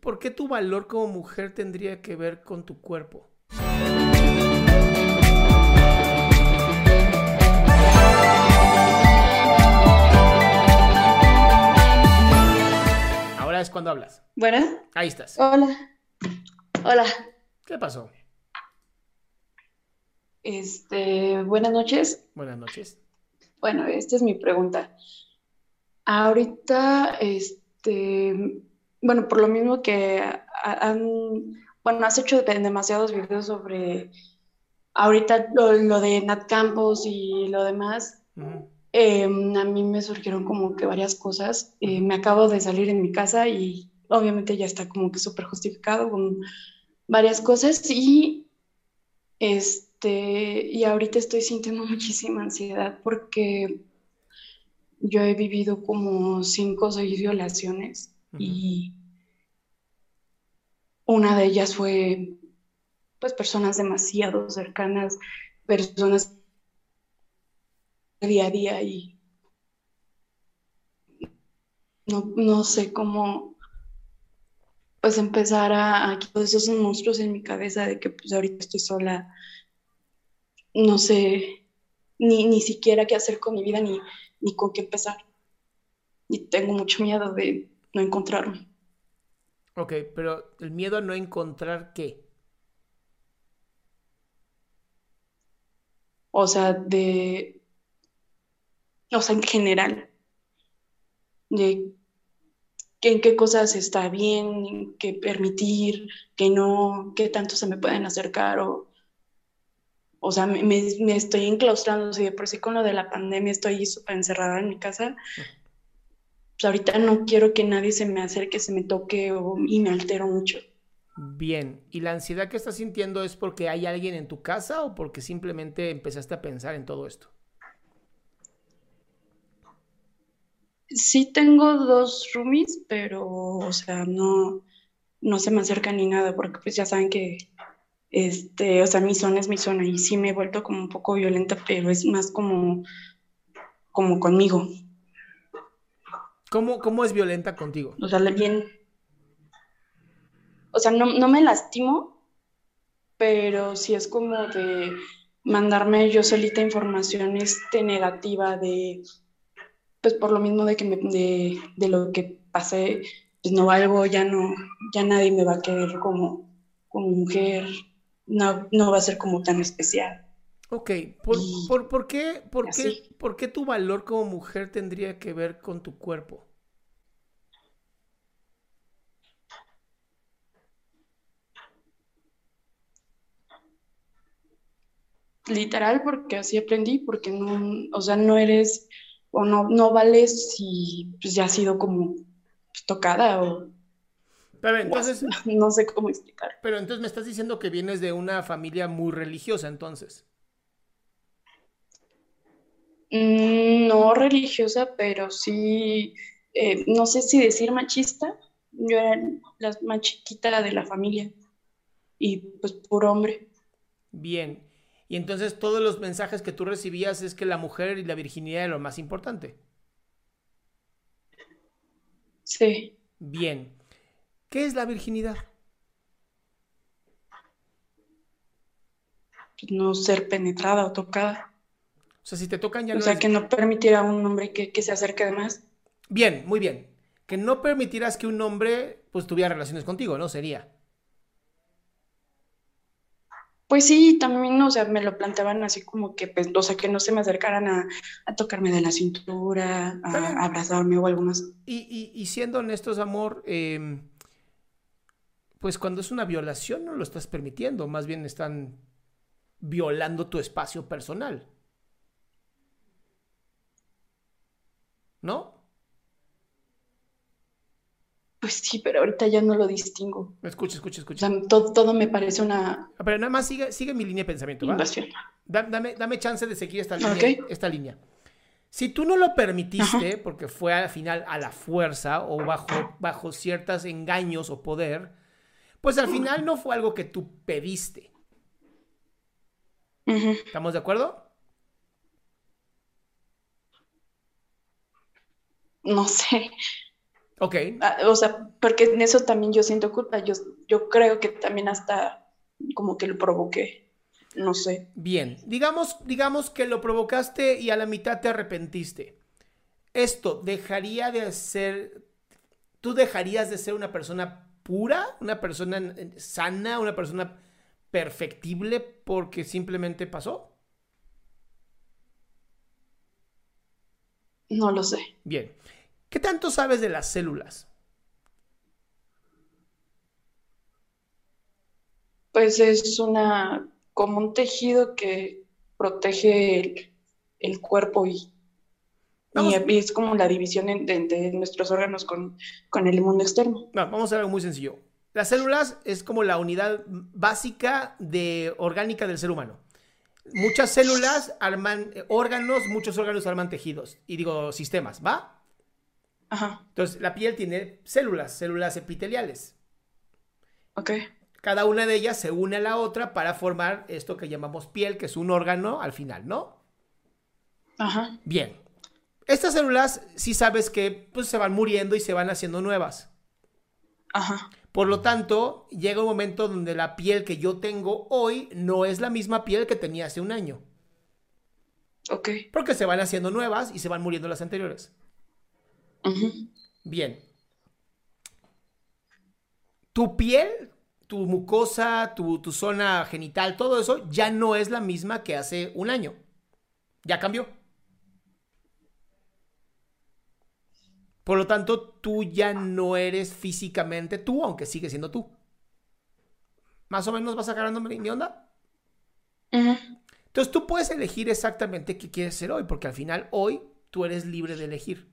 ¿Por qué tu valor como mujer tendría que ver con tu cuerpo? Ahora es cuando hablas. Bueno, Ahí estás. hola. Hola. ¿Qué pasó? Este, buenas noches. Buenas noches. Bueno, esta es mi pregunta. Ahorita, este, bueno, por lo mismo que ha- han, bueno, has hecho de- demasiados videos sobre ahorita lo, lo de Nat Campos y lo demás, eh, a mí me surgieron como que varias cosas. Eh, me acabo de salir en mi casa y obviamente ya está como que súper justificado con varias cosas y este, y ahorita estoy sintiendo muchísima ansiedad porque yo he vivido como cinco o seis violaciones y una de ellas fue pues personas demasiado cercanas, personas día a día y no, no sé cómo pues empezar a, a quitar esos monstruos en mi cabeza de que pues ahorita estoy sola, no sé ni, ni siquiera qué hacer con mi vida ni, ni con qué empezar. Y tengo mucho miedo de no encontrarme. Ok, pero el miedo a no encontrar qué. O sea, de, o sea, en general, de en qué cosas está bien, qué permitir, qué no, qué tanto se me pueden acercar o, o sea, me, me- estoy enclaustrando, si de por sí con lo de la pandemia estoy súper encerrada en mi casa, pues ahorita no quiero que nadie se me acerque, se me toque o- y me altero mucho. Bien, ¿y la ansiedad que estás sintiendo es porque hay alguien en tu casa o porque simplemente empezaste a pensar en todo esto? Sí tengo dos roomies, pero, o sea, no, no se me acercan ni nada, porque pues ya saben que, este, o sea, mi zona es mi zona y sí me he vuelto como un poco violenta, pero es más como, como conmigo. ¿Cómo, cómo es violenta contigo? O sea, bien, o sea, no, no me lastimo, pero sí es como de mandarme yo solita información, este, negativa de, pues por lo mismo de que me, de, de lo que pasé, pues no valgo, ya no, ya nadie me va a querer como, como mujer, no, no va a ser como tan especial. Ok, ¿por, Y por, por qué, por, qué, por qué tu valor como mujer tendría que ver con tu cuerpo? Literal, porque así aprendí, porque no, o sea, no eres o no, no vales si pues, ya has sido como tocada o Pero entonces, no sé cómo explicar. pero entonces me estás diciendo que vienes de una familia muy religiosa, entonces. Mm, No religiosa, pero sí, eh, no sé si decir machista. Yo era la más chiquita de la familia y pues puro hombre. Bien. Y entonces todos los mensajes que tú recibías es que la mujer y la virginidad era lo más importante. Sí. Bien. ¿Qué es la virginidad? No ser penetrada o tocada. O sea, si te tocan ya O no sea, eres- que no permitir a un hombre que, que se acerque de más. Bien, muy bien. Que no permitirás que un hombre pues tuviera relaciones contigo, ¿no? Sería. Pues sí, también, o sea, me lo planteaban así como que, pues, o sea, que no se me acercaran a, a tocarme de la cintura, a abrazarme o algo más. Y, y- y siendo honestos, amor, eh, pues cuando es una violación no lo estás permitiendo, más bien están violando tu espacio personal. ¿No? Pues sí, pero ahorita ya no lo distingo. Escucha, escucha, O escucha. sea, todo, todo me parece una Pero nada más sigue, sigue mi línea de pensamiento, ¿va? invasión. Da- Dame, dame chance de seguir esta línea. Ok. Esta línea. Si tú no lo permitiste, porque fue al final a la fuerza o bajo, bajo ciertos engaños o poder, pues al final no fue algo que tú pediste. ¿Estamos de acuerdo? No sé. Ok. Ah, O sea, porque en eso también yo siento culpa. Yo, yo creo que también hasta como que lo provoqué. No sé. Bien. Digamos, digamos que lo provocaste y a la mitad te arrepentiste. Esto dejaría de ser. ¿Tú dejarías de ser una persona pura? ¿Una persona eh, sana? ¿Una persona perfectible porque simplemente pasó? No lo sé. Bien. ¿Qué tanto sabes de las células? Pues es una, como un tejido que protege el, el cuerpo y, es como la división en- de, de nuestros órganos con, con el mundo externo. No, vamos a hacer algo muy sencillo. Las células es como la unidad básica de orgánica del ser humano. Muchas células arman eh, órganos, muchos órganos arman tejidos. Y digo, sistemas, ¿va? Ajá, Entonces, la piel tiene células, células epiteliales. ok. Cada una de ellas se une a la otra para formar esto que llamamos piel, que es un órgano al final, ¿no? Ajá, Bien. Estas células, sí sabes que pues, se van muriendo y se van haciendo nuevas. ajá, Por lo tanto, llega un momento donde la piel que yo tengo hoy no es la misma piel que tenía hace un año. ok. Porque se van haciendo nuevas y se van muriendo las anteriores. Bien. Tu piel, tu mucosa, tu, tu zona genital, todo eso ya no es la misma que hace un año. Ya cambió. Por lo tanto, tú ya no eres físicamente tú, aunque sigues siendo tú. ¿Más o menos vas agarrando mi onda? Entonces tú puedes elegir exactamente qué quieres ser hoy, porque al final hoy tú eres libre de elegir.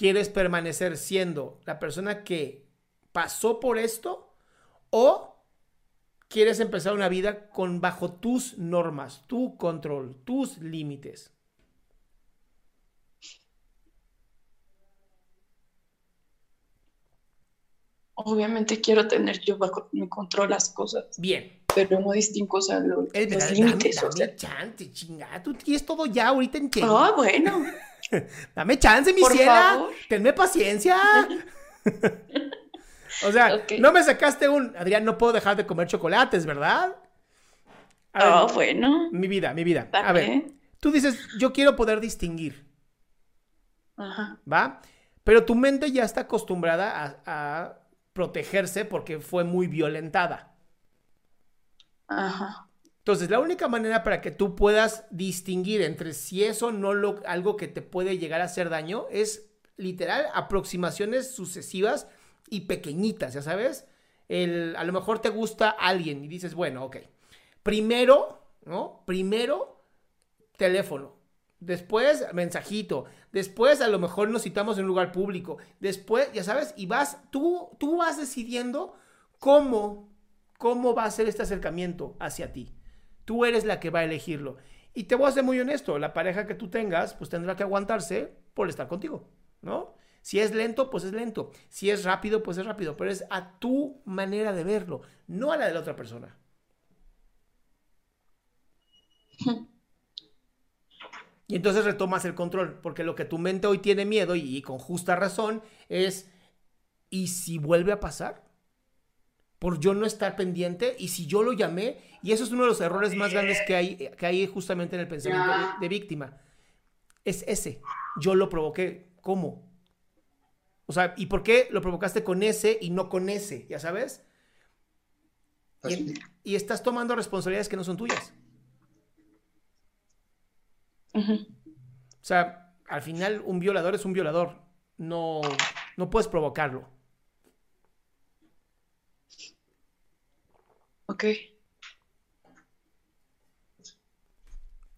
¿Quieres permanecer siendo la persona que pasó por esto o quieres empezar una vida con bajo tus normas, tu control, tus límites? Obviamente quiero tener yo bajo mi control las cosas, Bien. pero no distingo, o sea, lo- Eh, los límites, o sea. chance, chingada. Tú tienes todo ya ahorita en. Ah, bueno. Dame chance, mi ciela. Tenme paciencia. o sea, no me sacaste un. Adrián, no puedo dejar de comer chocolates, ¿verdad? Ah, bueno. mi vida, mi vida. A ver, tú dices, yo quiero poder distinguir, Ajá, ¿va? Pero tu mente ya está acostumbrada a, a protegerse porque fue muy violentada. ajá. Entonces, la única manera para que tú puedas distinguir entre si eso no lo, algo que te puede llegar a hacer daño es literal aproximaciones sucesivas y pequeñitas, ya sabes. El, a lo mejor te gusta alguien y dices, bueno, ok. Primero, ¿no? Primero, teléfono. Después, mensajito. Después, a lo mejor nos citamos en un lugar público. Después, ya sabes, y vas, tú, tú vas decidiendo cómo, cómo va a ser este acercamiento hacia ti. Tú eres la que va a elegirlo. Y te voy a ser muy honesto, la pareja que tú tengas, pues tendrá que aguantarse por estar contigo, ¿no? Si es lento, pues es lento. Si es rápido, pues es rápido. Pero es a tu manera de verlo, no a la de la otra persona. Y entonces retomas el control, porque lo que tu mente hoy tiene miedo, y, con justa razón, es, ¿y si vuelve a pasar? Por yo no estar pendiente, y si yo lo llamé, y eso es uno de los errores más grandes que hay, que hay justamente en el pensamiento de, de víctima. Es ese, yo lo provoqué, ¿cómo? O sea, ¿y por qué lo provocaste con ese y no con ese? ¿Ya sabes? Y, estás tomando responsabilidades que no son tuyas. O sea, al final un violador es un violador. No, no puedes provocarlo. Ok.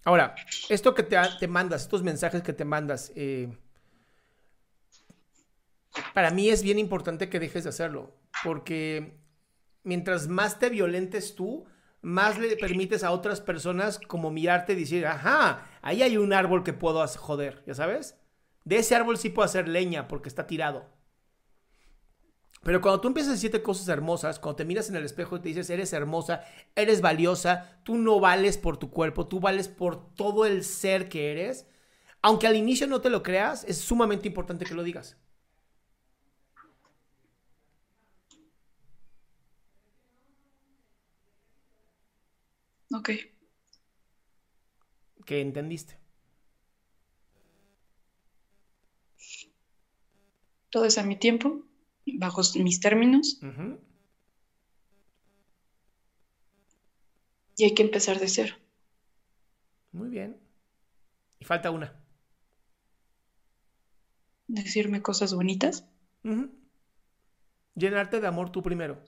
Ahora, esto que te, mandas, estos mensajes que te mandas, eh, para mí es bien importante que dejes de hacerlo, porque mientras más te violentes tú, más le permites a otras personas como mirarte y decir, ajá, ahí hay un árbol que puedo joder, ¿ya sabes? De ese árbol sí puedo hacer leña porque está tirado. Pero cuando tú empiezas a decirte cosas hermosas, cuando te miras en el espejo y te dices, eres hermosa, eres valiosa, tú no vales por tu cuerpo, tú vales por todo el ser que eres, aunque al inicio no te lo creas, es sumamente importante que lo digas. Ok. ¿Qué entendiste? Todo es a mi tiempo, bajo mis términos. Y hay que empezar de cero. Muy bien. Y falta una. Decirme cosas bonitas. Llenarte de amor tú primero.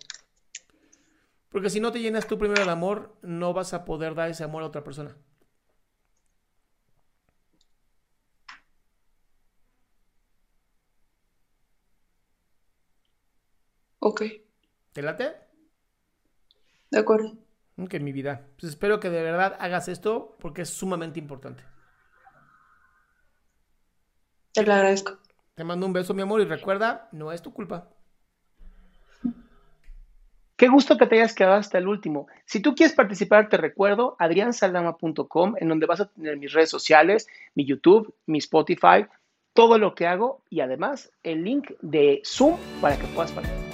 Porque si no te llenas tú primero de amor, no vas a poder dar ese amor a otra persona. Ok. ¿Te late? De acuerdo. Ok, mi vida. Pues espero que de verdad hagas esto porque es sumamente importante. Te lo agradezco. Te mando un beso, mi amor, y recuerda, no es tu culpa. Qué gusto que te hayas quedado hasta el último. Si tú quieres participar, te recuerdo adriansaldama.com, en donde vas a tener mis redes sociales, mi YouTube, mi Spotify, todo lo que hago y además el link de Zoom para que puedas participar.